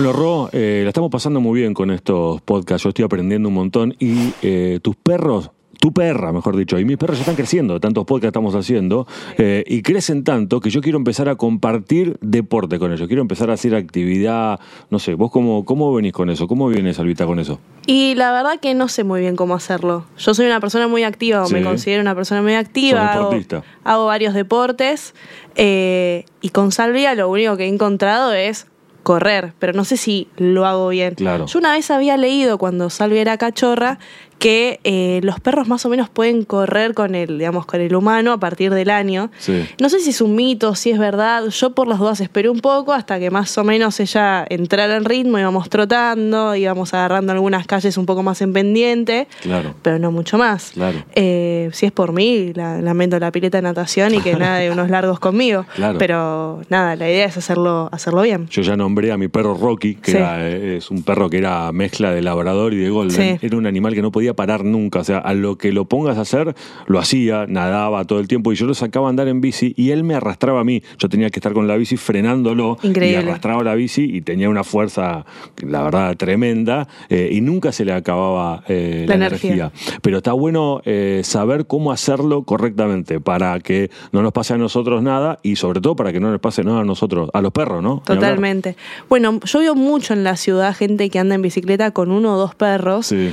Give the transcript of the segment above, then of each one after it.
Bueno, Ro, eh, la estamos pasando muy bien con estos podcasts. Yo estoy aprendiendo un montón y eh, tus perros tu perra, mejor dicho, y mis perros ya están creciendo de tantos podcasts que estamos haciendo, eh, y crecen tanto que yo quiero empezar a compartir deporte con ellos, quiero empezar a hacer actividad, no sé, vos cómo, cómo venís con eso, cómo vienes, Albita, con eso. Y la verdad que no sé muy bien cómo hacerlo. Yo soy una persona muy activa, o me Sí. considero una persona muy activa, hago, deportista. hago varios deportes, eh, y con Salvia lo único que he encontrado es correr, pero no sé si lo hago bien. Claro. Yo una vez había leído cuando Salvia era cachorra que eh, los perros más o menos pueden correr con el, digamos, con el humano a partir del año. Sí. No sé si es un mito, si es verdad. Yo por las dudas esperé un poco hasta que más o menos ella entrara en ritmo, íbamos trotando, íbamos agarrando algunas calles un poco más en pendiente, Claro. pero no mucho más. Claro. Eh, si es por mí, la- lamento la pileta de natación y que nada de unos largos conmigo. Claro. Pero nada, la idea es hacerlo, hacerlo bien. Yo ya nombré a mi perro Rocky, que Sí. era, eh, es un perro que era mezcla de labrador y de golden. Sí. Era un animal que no podía parar nunca. O sea, a lo que lo pongas a hacer, lo hacía, nadaba todo el tiempo y yo lo sacaba a andar en bici y él me arrastraba a mí. Yo tenía que estar con la bici frenándolo Increíble. y arrastraba la bici y tenía una fuerza, la verdad, tremenda eh, y nunca se le acababa eh, la, La energía. energía. Pero está bueno eh, saber cómo hacerlo correctamente para que no nos pase a nosotros nada y sobre todo para que no nos pase nada a nosotros, a los perros, ¿no? Totalmente. Bueno, yo veo mucho en la ciudad gente que anda en bicicleta con uno o dos perros. Sí.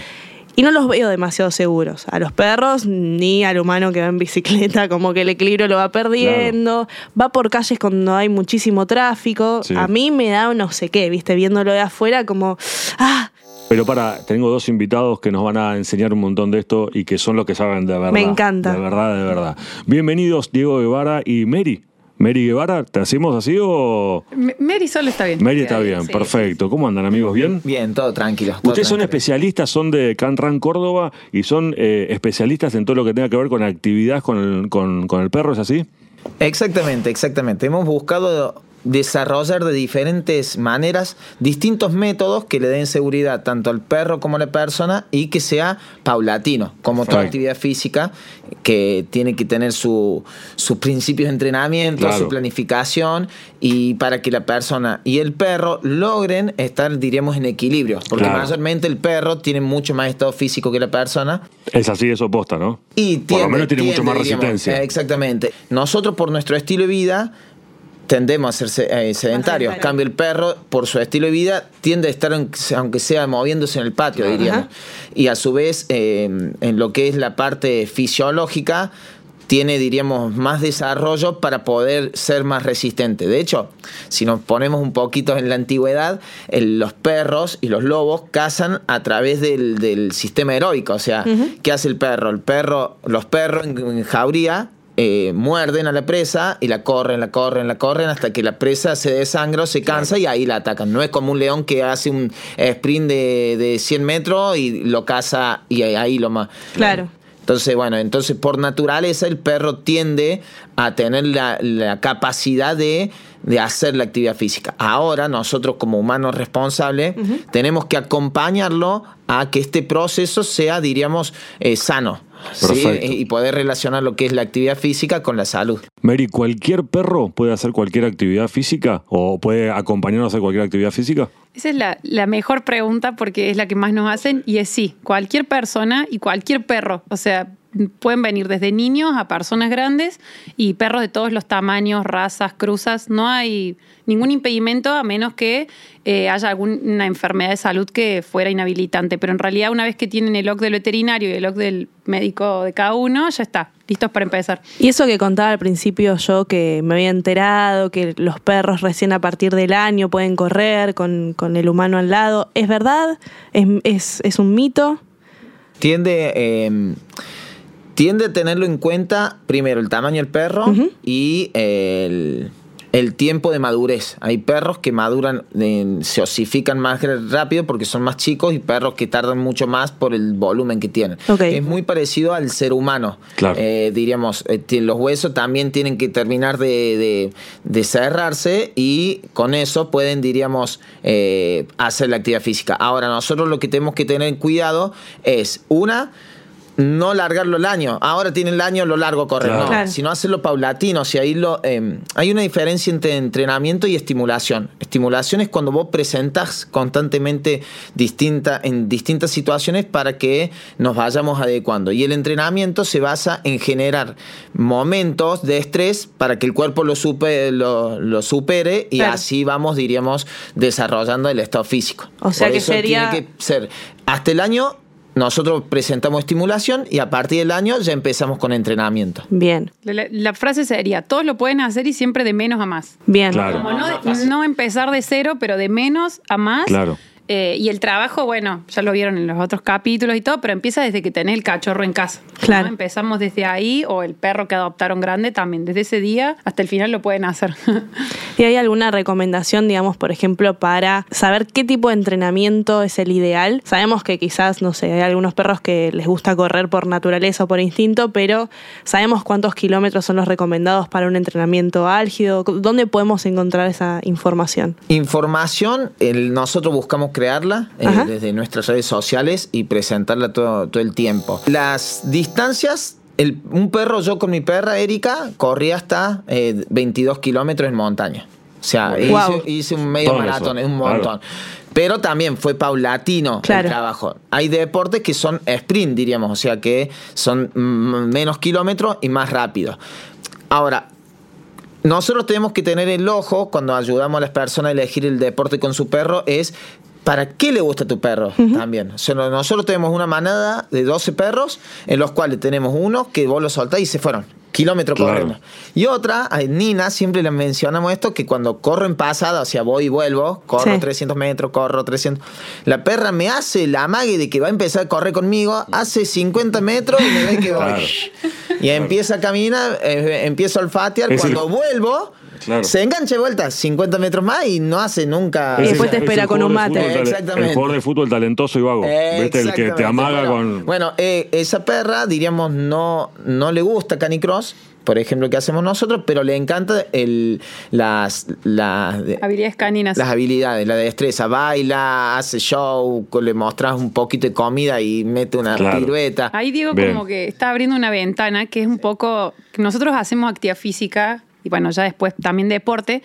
Y no los veo demasiado seguros. A los perros ni al humano que va en bicicleta, como que el equilibrio lo va perdiendo. Va por calles cuando hay muchísimo tráfico. Sí. A mí me da no sé qué, ¿viste? Viéndolo de afuera, como. ¡Ah! Pero para, tengo dos invitados que nos van a enseñar un montón de esto y que son los que saben de verdad. Me encanta. De verdad, de verdad. Bienvenidos Diego Guevara y Mary. Mary Guevara, ¿te hacemos así o...? M- Mary solo está bien. Mary está bien, Sí. perfecto. ¿Cómo andan amigos? ¿Bien? Bien, todo tranquilo. todo Ustedes son especialistas, son de Canran Córdoba y son eh, especialistas en todo lo que tenga que ver con actividad con el, con, con el perro, ¿es así? Exactamente, exactamente. Hemos buscado desarrollar de diferentes maneras distintos métodos que le den seguridad tanto al perro como a la persona y que sea paulatino, como toda Right. actividad física que tiene que tener su- sus principios de entrenamiento, Claro. su planificación y para que la persona y el perro logren estar, diríamos, en equilibrio, porque Claro. mayormente el perro tiene mucho más estado físico que la persona Es así, eso posta, ¿no? y Por lo menos tiene mucho más diríamos, resistencia. exactamente. Nosotros, por nuestro estilo de vida, tendemos a ser se- eh, sedentarios. En cambio, el perro, por su estilo de vida, tiende a estar, aunque sea moviéndose en el patio, diríamos. Y a su vez, eh, en lo que es la parte fisiológica, tiene, diríamos, más desarrollo para poder ser más resistente. De hecho, si nos ponemos un poquito en la antigüedad, el- los perros y los lobos cazan a través del, del sistema heroico. O sea, ¿qué hace el perro? El perro, los perros en, en jauría eh, muerden a la presa y la corren, la corren, la corren hasta que la presa se desangra o se cansa y ahí la atacan. No es como un león que hace un sprint de, de 100 metros y lo caza y ahí lo más. Claro. Entonces, bueno, entonces por naturaleza el perro tiende a tener la, la capacidad de, de hacer la actividad física. Ahora nosotros como humanos responsables tenemos que acompañarlo a que este proceso sea, diríamos, eh, sano. ¿Sí? Perfecto. Y poder relacionar lo que es la actividad física con la salud. Mary, ¿cualquier perro puede hacer cualquier actividad física o puede acompañarnos a hacer cualquier actividad física? Esa es la, la mejor pregunta porque es la que más nos hacen y es sí, cualquier persona y cualquier perro. O sea, pueden venir desde niños a personas grandes y perros de todos los tamaños, razas, cruzas. No hay ningún impedimento a menos que eh, haya alguna enfermedad de salud que fuera inhabilitante. Pero en realidad una vez que tienen el OC del veterinario y el OC del médico de cada uno, ya está, listos para empezar. Y eso que contaba al principio yo, que me había enterado que los perros recién a partir del año pueden correr con, con el humano al lado, ¿es verdad? ¿Es, es, es un mito? Tiende, eh, tiende a tenerlo en cuenta primero el tamaño del perro y el, el tiempo de madurez. Hay perros que maduran, eh, se osifican más rápido porque son más chicos y perros que tardan mucho más por el volumen que tienen. Ok. Es muy parecido al ser humano. Claro. Eh, diríamos, eh, los huesos también tienen que terminar de, de- de cerrarse y con eso pueden, diríamos, eh, hacer la actividad física. Ahora, nosotros lo que tenemos que tener cuidado es, una, no largarlo el año. Ahora tiene el año, lo largo correr. Claro. No, Claro. sino hacerlo paulatino. O sea, ahí lo, eh, hay una diferencia entre entrenamiento y estimulación. Estimulación es cuando vos presentas constantemente distinta, en distintas situaciones para que nos vayamos adecuando. Y el entrenamiento se basa en generar momentos de estrés para que el cuerpo lo, supe, lo, lo supere y Claro. así vamos, diríamos, desarrollando el estado físico. O sea Por que eso sería- tiene que ser hasta el año nosotros presentamos estimulación y a partir del año ya empezamos con entrenamiento. Bien, La, frase sería, todos lo pueden hacer y siempre de menos a más. bien. Claro. Como no, no empezar de cero, pero de menos a más. Claro. Eh, y el trabajo, bueno, ya lo vieron en los otros capítulos y todo, pero empieza desde que tenés el cachorro en casa. ¿no? Claro. Empezamos desde ahí, o el perro que adoptaron grande también. Desde ese día hasta el final lo pueden hacer. ¿Y hay alguna recomendación, digamos, por ejemplo, para saber qué tipo de entrenamiento es el ideal? Sabemos que quizás, no sé, hay algunos perros que les gusta correr por naturaleza o por instinto, pero ¿sabemos cuántos kilómetros son los recomendados para un entrenamiento álgido? ¿Dónde podemos encontrar esa información? Información, el- nosotros buscamos crearla eh, desde nuestras redes sociales y presentarla todo, todo el tiempo. Las distancias, el- un perro, yo con mi perra Erika, corría hasta eh, 22 kilómetros en montaña. O sea, hice, Wow. hice un medio Todo maratón, es un claro. montón. Pero también fue paulatino Claro. el trabajo. Hay deportes que son sprint, diríamos, o sea que son menos kilómetros y más rápido. Ahora, nosotros tenemos que tener el ojo cuando ayudamos a las personas a elegir el deporte con su perro es ¿Para qué le gusta tu perro también? O sea, no- nosotros tenemos una manada de 12 perros en los cuales tenemos uno que vos lo soltás y se fueron. Kilómetro Claro. corriendo. Y otra, a Nina, siempre le mencionamos esto, que cuando corro en pasada, o sea, voy y vuelvo, corro Sí. 300 metros, corro 300. La perra me hace la amague de que va a empezar a correr conmigo, hace 50 metros y me ve que voy. Claro. Y empieza a caminar, eh, empiezo a olfatear. Es el- Cuando vuelvo, Claro. se engancha de vuelta 50 metros más y no hace nunca. Y Es después te es espera con un mate. fútbol Exactamente. El jugador de fútbol talentoso y vago. ¿Viste? El que te amaga Bueno, con. Bueno, eh, esa perra, diríamos, no, no le gusta Canicross, por ejemplo, que hacemos nosotros, pero le encanta el, las, las, Habilidades caninas. las habilidades, la destreza. Baila, hace show, le mostras un poquito de comida y mete una Claro. pirueta. Ahí Diego Bien. como que está abriendo una ventana que es un poco... que Nosotros hacemos actividad física y bueno, ya después también deporte,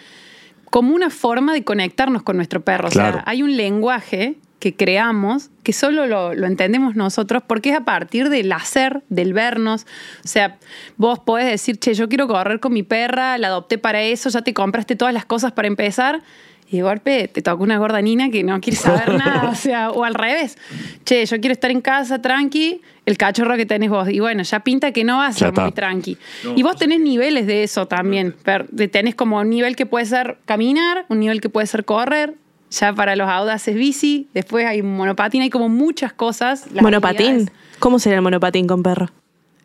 como una forma de conectarnos con nuestro perro. O Claro. sea, hay un lenguaje que creamos que solo lo, lo entendemos nosotros porque es a partir del hacer, del vernos. O sea, vos podés decir, che, yo quiero correr con mi perra, la adopté para eso, ya te compraste todas las cosas para empezar. Y de golpe te toca una gorda nina que no quiere saber nada, o sea, o al revés. Che, yo quiero estar en casa tranqui, el cachorro que tenés vos. Y bueno, ya pinta que no vas a ser muy tranqui. y vos tenés niveles de eso también. Tenés como un nivel que puede ser caminar, un nivel que puede ser correr. Ya para los audaces bici, después hay un monopatín, hay como muchas cosas. ¿Monopatín? ¿Cómo sería el monopatín con perro?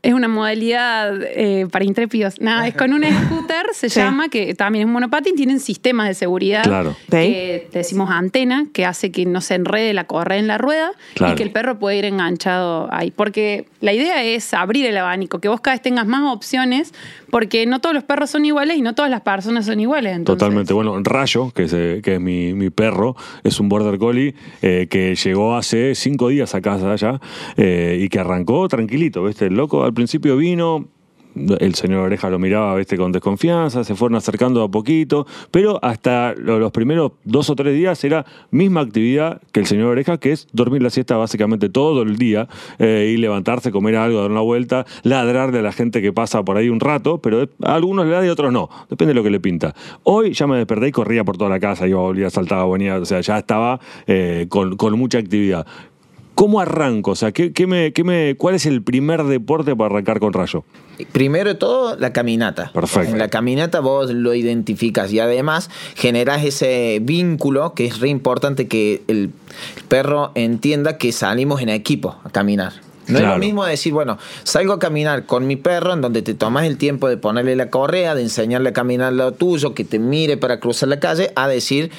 Es una modalidad eh, para intrépidos. Nada, es con un scooter, se Sí. llama, que también es un monopatín, tienen sistemas de seguridad. Claro. Que le decimos antena, que hace que no se enrede la correa en la rueda Claro. y que el perro puede ir enganchado ahí. Porque la idea es abrir el abanico, que vos cada vez tengas más opciones, porque no todos los perros son iguales y no todas las personas son iguales. entonces- Totalmente. Bueno, Rayo, que es, eh, que es mi, mi perro, es un border collie eh, que llegó hace cinco días a casa ya eh, y que arrancó tranquilito, ¿viste? El loco al principio vino. El señor Oreja lo miraba ¿viste? con desconfianza, se fueron acercando a poquito, pero hasta lo- los primeros dos o tres días era misma actividad que el señor Oreja, que es dormir la siesta básicamente todo el día eh, y levantarse, comer algo, dar una vuelta, ladrarle a la gente que pasa por ahí un rato, pero a algunos le da y a otros no, depende de lo que le pinta. Hoy ya me desperté y corría por toda la casa, iba, volvía, saltaba, venía, o sea, ya estaba eh, con mucha actividad. ¿Cómo arranco? O sea, ¿qué, qué me, qué me, ¿cuál es el primer deporte para arrancar con Rayo? Primero de todo, la caminata. Perfecto. En la caminata vos lo identificas y además generás ese vínculo que es re importante que el perro entienda que salimos en equipo a caminar. No es lo mismo decir, bueno, salgo a caminar con mi perro en donde te tomas el tiempo de ponerle la correa, de enseñarle a caminar lo tuyo, que te mire para cruzar la calle, a decir,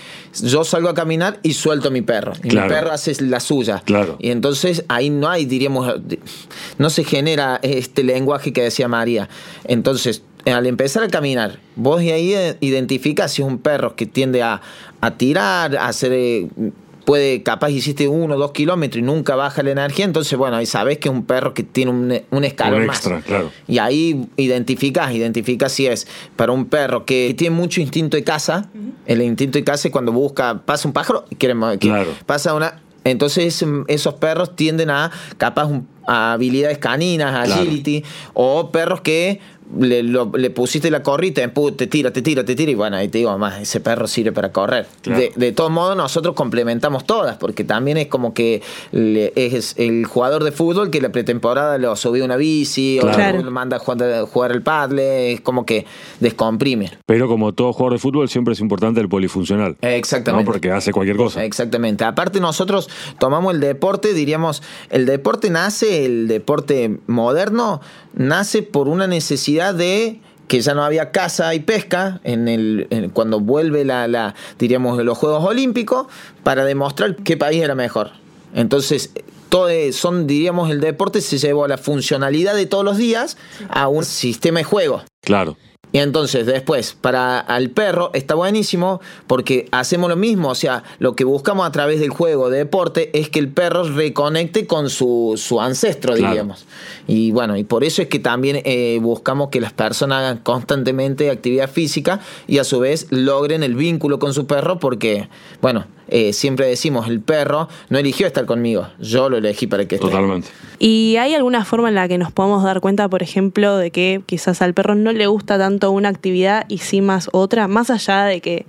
yo salgo a caminar y suelto a mi perro. Y Claro. mi perro hace la suya. Claro. Y entonces ahí no hay, diríamos, no se genera este lenguaje que decía María. Entonces, al empezar a caminar, vos de ahí eh, identificas si es un perro que tiende a, a tirar, a hacer... puede, capaz hiciste uno o dos kilómetros y nunca baja la energía, entonces bueno, ahí sabes que es un perro que tiene un, un escalón Un extra, más. claro. Y ahí identificas, identificas si es para un perro que tiene mucho instinto de caza, el instinto de caza es cuando busca, pasa un pájaro y quiere Claro. pasa una... Entonces esos perros tienden a capaz a habilidades caninas, Claro. agility, o perros que le, lo- le pusiste la corrita, te tira, te tira, te tira, y bueno, ahí te digo, más, ese perro sirve para correr. Claro. De, de todos modos, nosotros complementamos todas, porque también es como que le- es el jugador de fútbol que la pretemporada lo subió una bici, Claro. o lo manda a jugar, jugar el paddle, es como que descomprime. Pero como todo jugador de fútbol, siempre es importante el polifuncional. Exactamente. ¿no? Porque hace cualquier cosa. Exactamente. Aparte nosotros tomamos el deporte, diríamos, el deporte nace, el deporte moderno, nace por una necesidad de que ya no había caza y pesca en el cuando vuelve la, la diríamos los Juegos Olímpicos para demostrar qué país era mejor. Entonces todo es- son diríamos el deporte se llevó a la funcionalidad de todos los días a un sistema de juego. Claro. Y entonces después, para al perro está buenísimo porque hacemos lo mismo, o sea, lo que buscamos a través del juego de deporte es que el perro reconecte con su, su ancestro, Claro. diríamos. Y bueno, y por eso es que también eh, buscamos que las personas hagan constantemente actividad física y a su vez logren el vínculo con su perro porque, bueno, eh, siempre decimos, el perro no eligió estar conmigo, yo lo elegí para que esté. Totalmente. ¿Y hay alguna forma en la que nos podemos dar cuenta, por ejemplo, de que quizás al perro no le gusta tanto una actividad y sí más otra? Más allá de que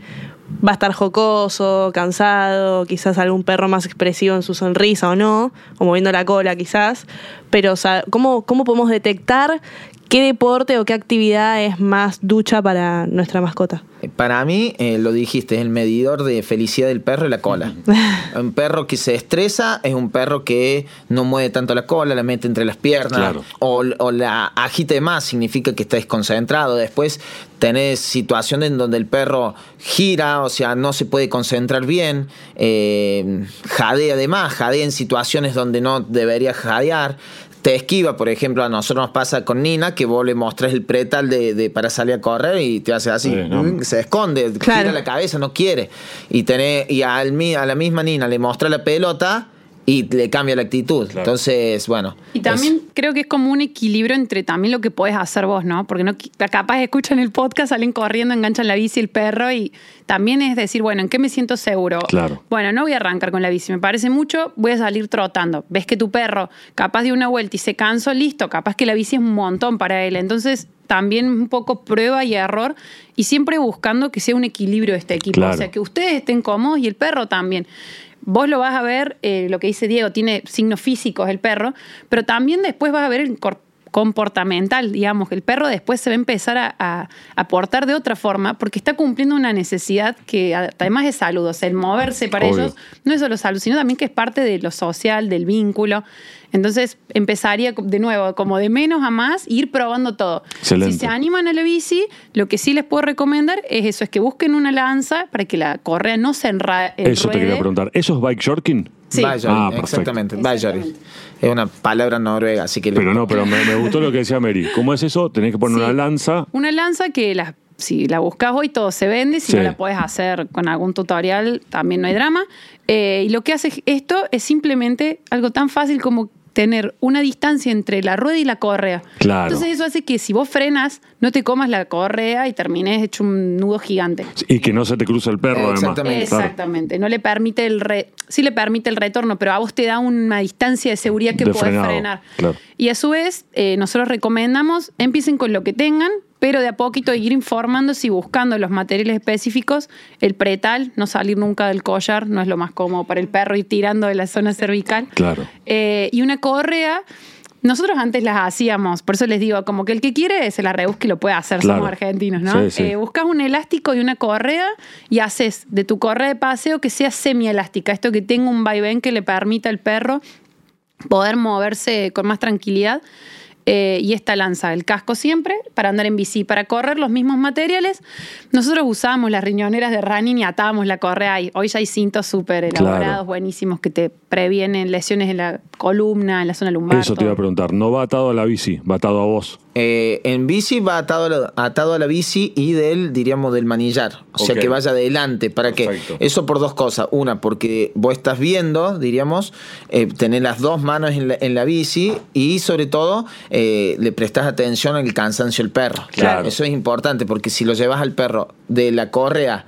va a estar jocoso, cansado, quizás algún perro más expresivo en su sonrisa o no, o moviendo la cola quizás. Pero, o sea, ¿cómo, cómo podemos detectar qué deporte o qué actividad es más ducha para nuestra mascota? Para mí, eh, lo dijiste, es el medidor de felicidad del perro y la cola. un perro que se estresa es un perro que no mueve tanto la cola, la mete entre las piernas. Claro. O, o la agite más, significa que está desconcentrado. Después tenés situaciones en donde el perro gira, o sea, no se puede concentrar bien, eh, jadea además, jadea en situaciones donde no debería jadear. Te esquiva, por ejemplo, a nosotros nos pasa con Nina, que vos le mostrás el pretal de, de- para salir a correr y te hace así, Sí, no. mm, se esconde, Claro. gira la cabeza, no quiere. Y tenés, y al, mi- a la misma Nina le mostrás la pelota y le cambia la actitud. Claro. Entonces, bueno. Y también creo que es como un equilibrio entre también lo que puedes hacer vos, ¿no? Porque no capaz escuchan el podcast, salen corriendo, enganchan la bici el perro y también es decir, bueno, ¿en qué me siento seguro? Claro. Bueno, no voy a arrancar con la bici, me parece mucho, voy a salir trotando. Ves que tu perro capaz de una vuelta y se cansó, listo, capaz que la bici es un montón para él. Entonces, también un poco prueba y error y siempre buscando que sea un equilibrio este equipo. Claro. O sea, que ustedes estén cómodos y el perro también. Vos lo vas a ver, eh, lo que dice Diego, tiene signos físicos el perro, pero también después vas a ver el comportamental, digamos, que el perro después se va a empezar a, a, a portar de otra forma porque está cumpliendo una necesidad que además es salud, o sea, el moverse para Obvio. ellos no es solo salud, sino también que es parte de lo social, del vínculo. Entonces empezaría de nuevo, como de menos a más, ir probando todo. Excelente. Si se animan a la bici, lo que sí les puedo recomendar es eso, es que busquen una lanza para que la correa no se enra- enruede. Eso te quería preguntar. ¿Eso es bike shorking? Sí. Bajari, Ah, perfecto. exactamente. Bajari. Es una palabra noruega, así que... le- Pero no, pero me, me gustó lo que decía Mary. ¿Cómo es eso? Tenés que poner Sí. una lanza. Una lanza que la, si la buscas hoy todo se vende, si Sí. no la puedes hacer con algún tutorial también no hay drama. Eh, y lo que hace esto es simplemente algo tan fácil como tener una distancia entre la rueda y la correa. Claro. Entonces eso hace que si vos frenas, no te comas la correa y termines hecho un nudo gigante. Y que no se te cruza el perro, además. Exactamente. Claro. Exactamente. No le permite el re, sí le permite el retorno, pero a vos te da una distancia de seguridad que De podés frenado, frenar. claro. Y a su vez, eh, nosotros recomendamos, empiecen con lo que tengan, pero de a poquito ir informándose y buscando los materiales específicos. El pretal, no salir nunca del collar, no es lo más cómodo para el perro ir tirando de la zona cervical. Claro. Eh, y una correa. Nosotros antes las hacíamos, por eso les digo, como que el que quiere se la rebusque y lo puede hacer, Claro. somos argentinos, ¿no? Sí, sí. Eh, buscas un elástico y una correa y haces de tu correa de paseo que sea semielástica, esto que tenga un vaivén que le permita al perro poder moverse con más tranquilidad. Eh, y esta lanza el casco siempre para andar en bici, para correr los mismos materiales. Nosotros usábamos las riñoneras de running y atábamos la correa ahí. Hoy ya hay cintos súper elaborados, Claro. buenísimos, que te previenen lesiones en la columna, en la zona lumbar. Eso te iba a preguntar. No va atado a la bici, va atado a vos. Eh, en bici va atado a, la, atado a la bici y del, diríamos, del manillar. O sea, que vaya adelante. ¿Para qué? Eso por dos cosas. Una, porque vos estás viendo, diríamos, eh, tener las dos manos en la, en la bici y sobre todo eh, le prestas atención al cansancio del perro. Claro. Eso es importante porque si lo llevas al perro de la correa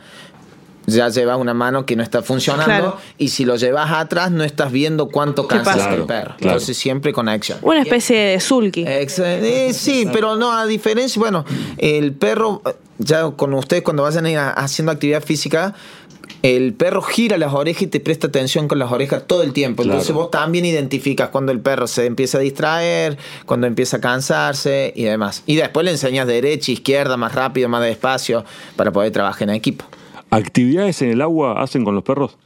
ya llevas una mano que no está funcionando Claro. y si lo llevas atrás no estás viendo cuánto ¿Qué cansa el perro. claro. Entonces siempre con acción. Una especie de sulky. Eh, sí, pero no, a diferencia, bueno, el perro, ya con ustedes cuando vayan a ir a- haciendo actividad física, el perro gira las orejas y te presta atención con las orejas todo el tiempo. Claro. Entonces vos también identificas cuando el perro se empieza a distraer, cuando empieza a cansarse y demás. Y después le enseñas derecha, izquierda, más rápido, más despacio, para poder trabajar en equipo. ¿Actividades en el agua hacen con los perros?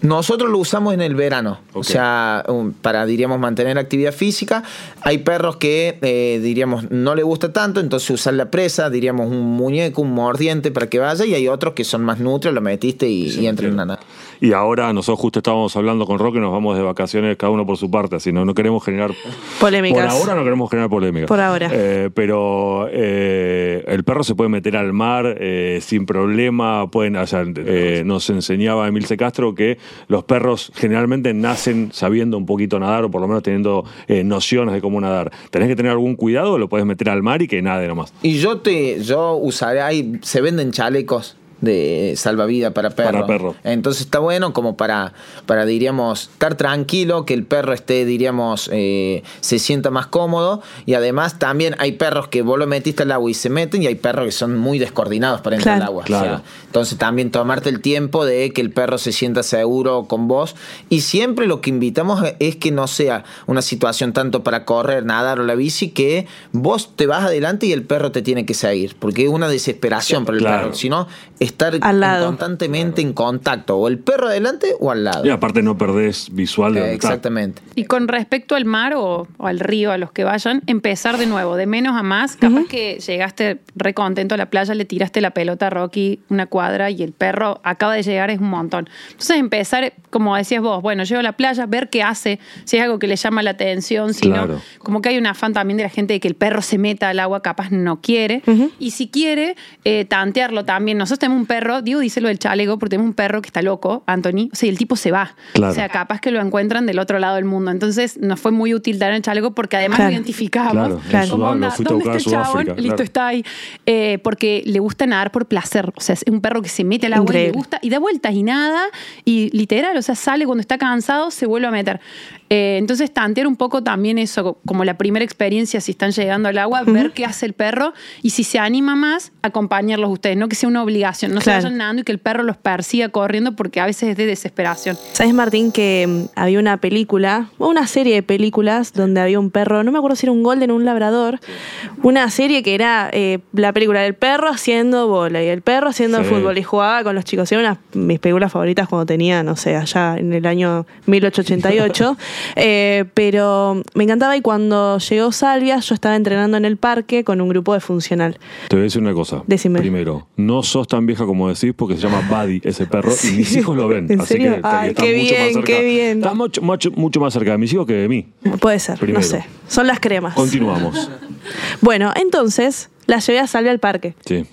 Nosotros lo usamos en el verano, o sea, para, diríamos, mantener actividad física. Hay perros que, eh, diríamos, no le gusta tanto, entonces usar la presa, diríamos, un muñeco, un mordiente para que vaya, y hay otros que son más nutrios, lo metiste y, y entran en nada. Y ahora nosotros justo estábamos hablando con Roque, nos vamos de vacaciones cada uno por su parte, así no, no queremos generar Polémicas. Por ahora no queremos generar polémica. Por ahora. Eh, pero eh, el perro se puede meter al mar eh, sin problema. Pueden, o sea, eh, nos enseñaba Emilce Castro que los perros generalmente nacen sabiendo un poquito nadar o por lo menos teniendo eh, nociones de cómo nadar. ¿Tenés que tener algún cuidado o lo puedes meter al mar y que nade nomás? Y yo te, yo usaré, ahí se venden chalecos de salvavidas para perro. Para perro. Entonces está bueno como para, para diríamos, estar tranquilo, que el perro esté, diríamos, eh, se sienta más cómodo. Y además también hay perros que vos lo metiste al agua y se meten, y hay perros que son muy descoordinados para entrar Claro. al agua. Claro. O sea, entonces también tomarte el tiempo de que el perro se sienta seguro con vos. Y siempre lo que invitamos es que no sea una situación tanto para correr, nadar o la bici, que vos te vas adelante y el perro te tiene que seguir. Porque es una desesperación para el Claro. perro. Sino estar Al lado. constantemente en contacto. O el perro adelante o al lado. Y aparte no perdés visual de Eh, exactamente. Y con respecto al mar o, o al río, a los que vayan, empezar de nuevo, de menos a más. Capaz que llegaste re contento a la playa, le tiraste la pelota a Rocky una cuadra y el perro acaba de llegar, es un montón. Entonces empezar, como decías vos, bueno, llego a la playa, ver qué hace, si es algo que le llama la atención, si Claro. no, como que hay un afán también de la gente de que el perro se meta al agua, capaz no quiere. Y si quiere, eh, tantearlo también. Nosotros tenemos un perro, digo, díselo del chaleco, porque tenemos un perro que está loco, Anthony. O sea, y el tipo se va. Claro. O sea, capaz que lo encuentran del otro lado del mundo. Entonces, nos fue muy útil dar el chaleco porque además Claro. lo identificamos. Claro. Como, onda, lo ¿dónde está el chabón? Listo, está ahí. Eh, porque le gusta nadar por placer. O sea, es un perro que se mete al agua y le gusta y da vueltas y nada. Y literal, o sea, sale cuando está cansado, se vuelve a meter. Eh, entonces, tantear un poco también eso, como la primera experiencia, si están llegando al agua, ver qué hace el perro y si se anima más, acompañarlos ustedes. No que sea una obligación. No Claro. se vayan nadando y que el perro los persiga corriendo porque a veces es de desesperación. ¿Sabes, Martín, que mm, había una película, o una serie de películas donde había un perro, no me acuerdo si era un golden o un labrador, una serie que era eh, la película del perro haciendo bola y el perro haciendo Sí. fútbol y jugaba con los chicos. Era una de mis películas favoritas cuando tenía, no sé, allá en el año 1888. Eh, pero me encantaba y cuando llegó Salvia yo estaba entrenando en el parque con un grupo de funcional. Te voy a decir una cosa. Decime. Primero, no sos tan como decís porque se llama Buddy ese perro y mis hijos lo ven. ¿En así serio? que Ay, está qué mucho más bien, cerca. qué bien. Está mucho, mucho, mucho más cerca de mis hijos que de mí. Puede ser, Primero. no sé. Son las cremas. Continuamos. Bueno, entonces la llevé a Salvia al parque. Sí.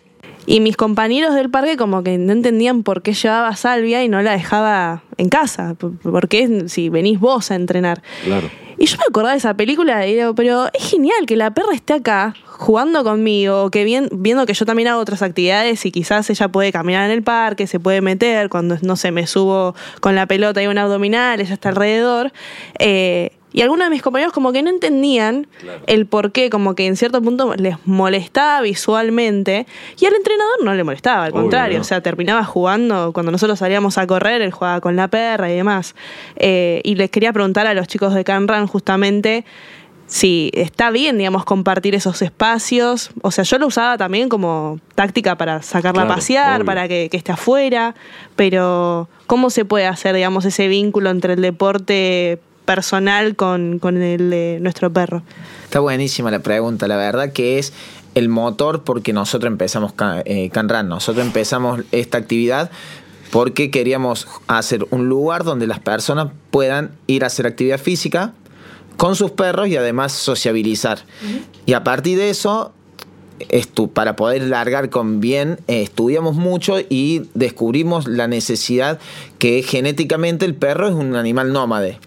Y mis compañeros del parque como que no entendían por qué llevaba Salvia y no la dejaba en casa. ¿Por qué si venís vos a entrenar? Claro. Y yo me acordaba de esa película y digo, pero es genial que la perra esté acá jugando conmigo, que bien, viendo que yo también hago otras actividades y quizás ella puede caminar en el parque, se puede meter, cuando, no sé, me subo con la pelota y un abdominal, ella está alrededor. Eh, y algunos de mis compañeros como que no entendían el por qué, como que en cierto punto les molestaba visualmente y al entrenador no le molestaba, al Obvio, contrario, ¿no? o sea, terminaba jugando, cuando nosotros salíamos a correr, él jugaba con la perra y demás. Eh, y les quería preguntar a los chicos de Canran justamente si está bien, digamos, compartir esos espacios. O sea, yo lo usaba también como táctica para sacarla Claro, a pasear, obvio. para que, que esté afuera, pero ¿cómo se puede hacer, digamos, ese vínculo entre el deporte personal con, con el de nuestro perro. Está buenísima la pregunta, la verdad que es el motor porque nosotros empezamos Can- eh, Canran, nosotros empezamos esta actividad porque queríamos hacer un lugar donde las personas puedan ir a hacer actividad física con sus perros y además sociabilizar. Y a partir de eso, para poder largar con bien, eh, estudiamos mucho y descubrimos la necesidad que genéticamente el perro es un animal nómade.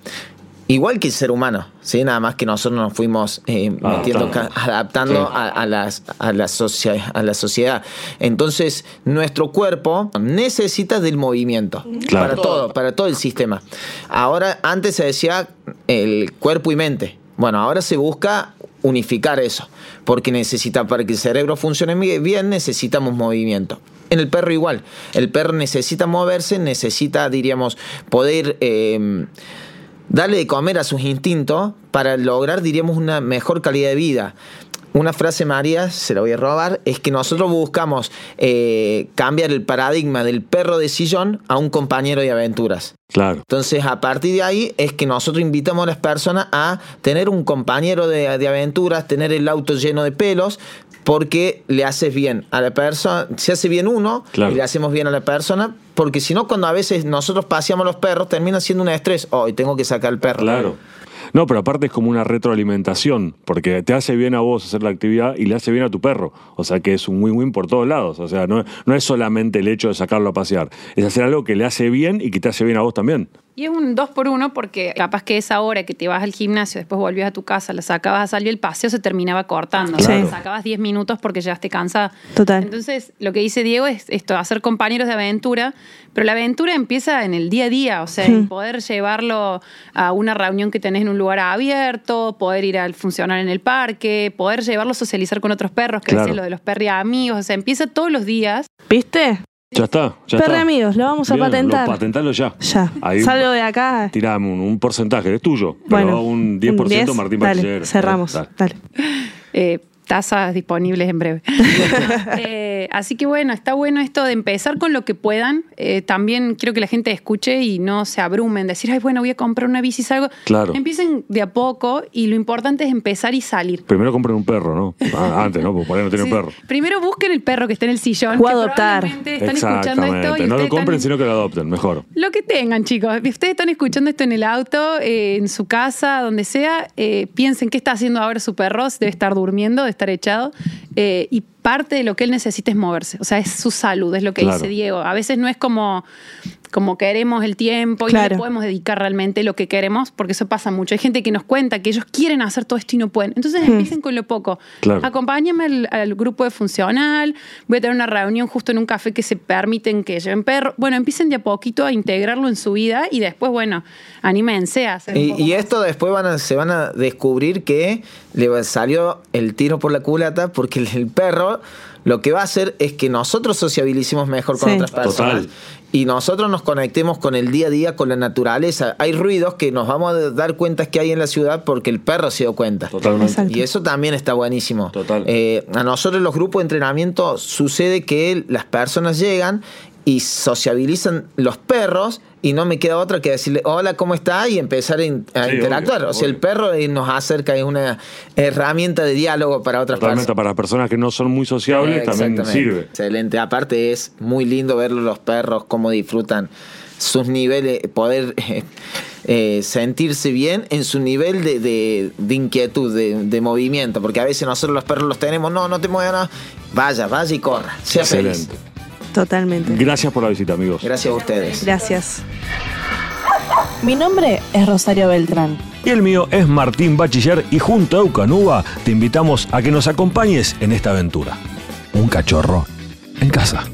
Igual que el ser humano, ¿sí? nada más que nosotros nos fuimos eh, metiendo, Adaptando. Sí. a, a las- a la socia- a la sociedad. Entonces, nuestro cuerpo necesita del movimiento Claro. para todo, para todo el sistema. Ahora, antes se decía el cuerpo y mente. Bueno, ahora se busca unificar eso, porque necesita, para que el cerebro funcione bien, necesitamos movimiento. En el perro igual. El perro necesita moverse, necesita, diríamos, poder eh, darle de comer a sus instintos para lograr, diríamos, una mejor calidad de vida. Una frase, María, se la voy a robar, es que nosotros buscamos eh, cambiar el paradigma del perro de sillón a un compañero de aventuras. Claro. Entonces, a partir de ahí es que nosotros invitamos a las personas a tener un compañero de, de aventuras, tener el auto lleno de pelos, porque le haces bien a la persona, se hace bien uno Claro. y le hacemos bien a la persona, porque si no, cuando a veces nosotros paseamos los perros, termina siendo un estrés. Hoy tengo que sacar al perro. Claro. No, pero aparte es como una retroalimentación, porque te hace bien a vos hacer la actividad y le hace bien a tu perro. O sea que es un win-win por todos lados. O sea, no, no es solamente el hecho de sacarlo a pasear, es hacer algo que le hace bien y que te hace bien a vos también. Y es un dos por uno porque capaz que esa hora que te vas al gimnasio, después volvías a tu casa, la sacabas a salir, el paseo se terminaba cortando. Claro. La Sacabas 10 minutos porque llegaste cansada. Total. Entonces, lo que dice Diego es esto, hacer compañeros de aventura, pero la aventura empieza en el día a día, o sea, en poder llevarlo a una reunión que tenés en un lugar abierto, poder ir al funcionar en el parque, poder llevarlo a socializar con otros perros, que Claro. veces lo de los perri amigos, o sea, empieza todos los días. ¿Viste? Ya está, ya Perre está. amigos, lo vamos a Bien, patentar. Lo patentalo ya. Ya. Ahí Salgo de acá. tirame un, un porcentaje, es tuyo. Pero Bueno, un 10% 10, Martín dale, Bachiller. Cerramos. Dale. Dale. Eh, tasas disponibles en breve. Eh, así que bueno, está bueno esto de empezar con lo que puedan. Eh, también quiero que la gente escuche y no se abrumen, decir, ay, bueno, voy a comprar una bici, salgo. Claro. Empiecen de a poco y lo importante es empezar y salir. Primero compren un perro, ¿no? Ah, antes, ¿no? Porque por ahí no tienen Sí. perro. Primero busquen el perro que está en el sillón. O que adoptar. Están escuchando esto Exactamente. y No lo compren, están- sino que lo adopten, mejor. Lo que tengan, chicos. Ustedes están escuchando esto en el auto, eh, en su casa, donde sea. eh, piensen qué está haciendo ahora su perro. Debe estar durmiendo, debe estar echado. eh, y parte de lo que él necesita es moverse. O sea, es su salud, es lo que Claro. dice Diego. A veces no es como, como queremos el tiempo y no le podemos dedicar realmente lo que queremos, porque eso pasa mucho. Hay gente que nos cuenta que ellos quieren hacer todo esto y no pueden. Entonces empiecen con lo poco. Claro. Acompáñame al, al grupo de funcional, voy a tener una reunión justo en un café que se permiten que lleven perro. Bueno, empiecen de a poquito a integrarlo en su vida y después, bueno, anímense a hacer Y, y más. esto después van a- se van a descubrir que le salió el tiro por la culata porque el, el perro lo que va a hacer es que nosotros sociabilicemos mejor con Sí. otras personas Total. Y nosotros nos conectemos con el día a día, con la naturaleza. Hay ruidos que nos vamos a dar cuenta que hay en la ciudad porque el perro se dio cuenta. Totalmente. Exacto. Y eso también está buenísimo. Total. Eh, a nosotros los grupos de entrenamiento sucede que las personas llegan y sociabilizan los perros y no me queda otra que decirle hola, ¿cómo está? y empezar a, Sí, interactuar. obvio, o sea, el perro eh, nos acerca, es una herramienta de diálogo para otras personas. para personas que no son muy sociables también sirve. Excelente. Aparte es muy lindo ver los perros cómo disfrutan sus niveles, poder eh, eh, sentirse bien en su nivel de, de- de inquietud, de, de movimiento, porque a veces nosotros los perros los tenemos, no, no te muevas, no. vaya, vaya y corra, sea feliz. Totalmente. Gracias por la visita, amigos. Gracias a ustedes. Gracias. Mi nombre es Rosario Beltrán. Y el mío es Martín Bachiller y junto a Eucanúa te invitamos a que nos acompañes en esta aventura. Un cachorro en casa.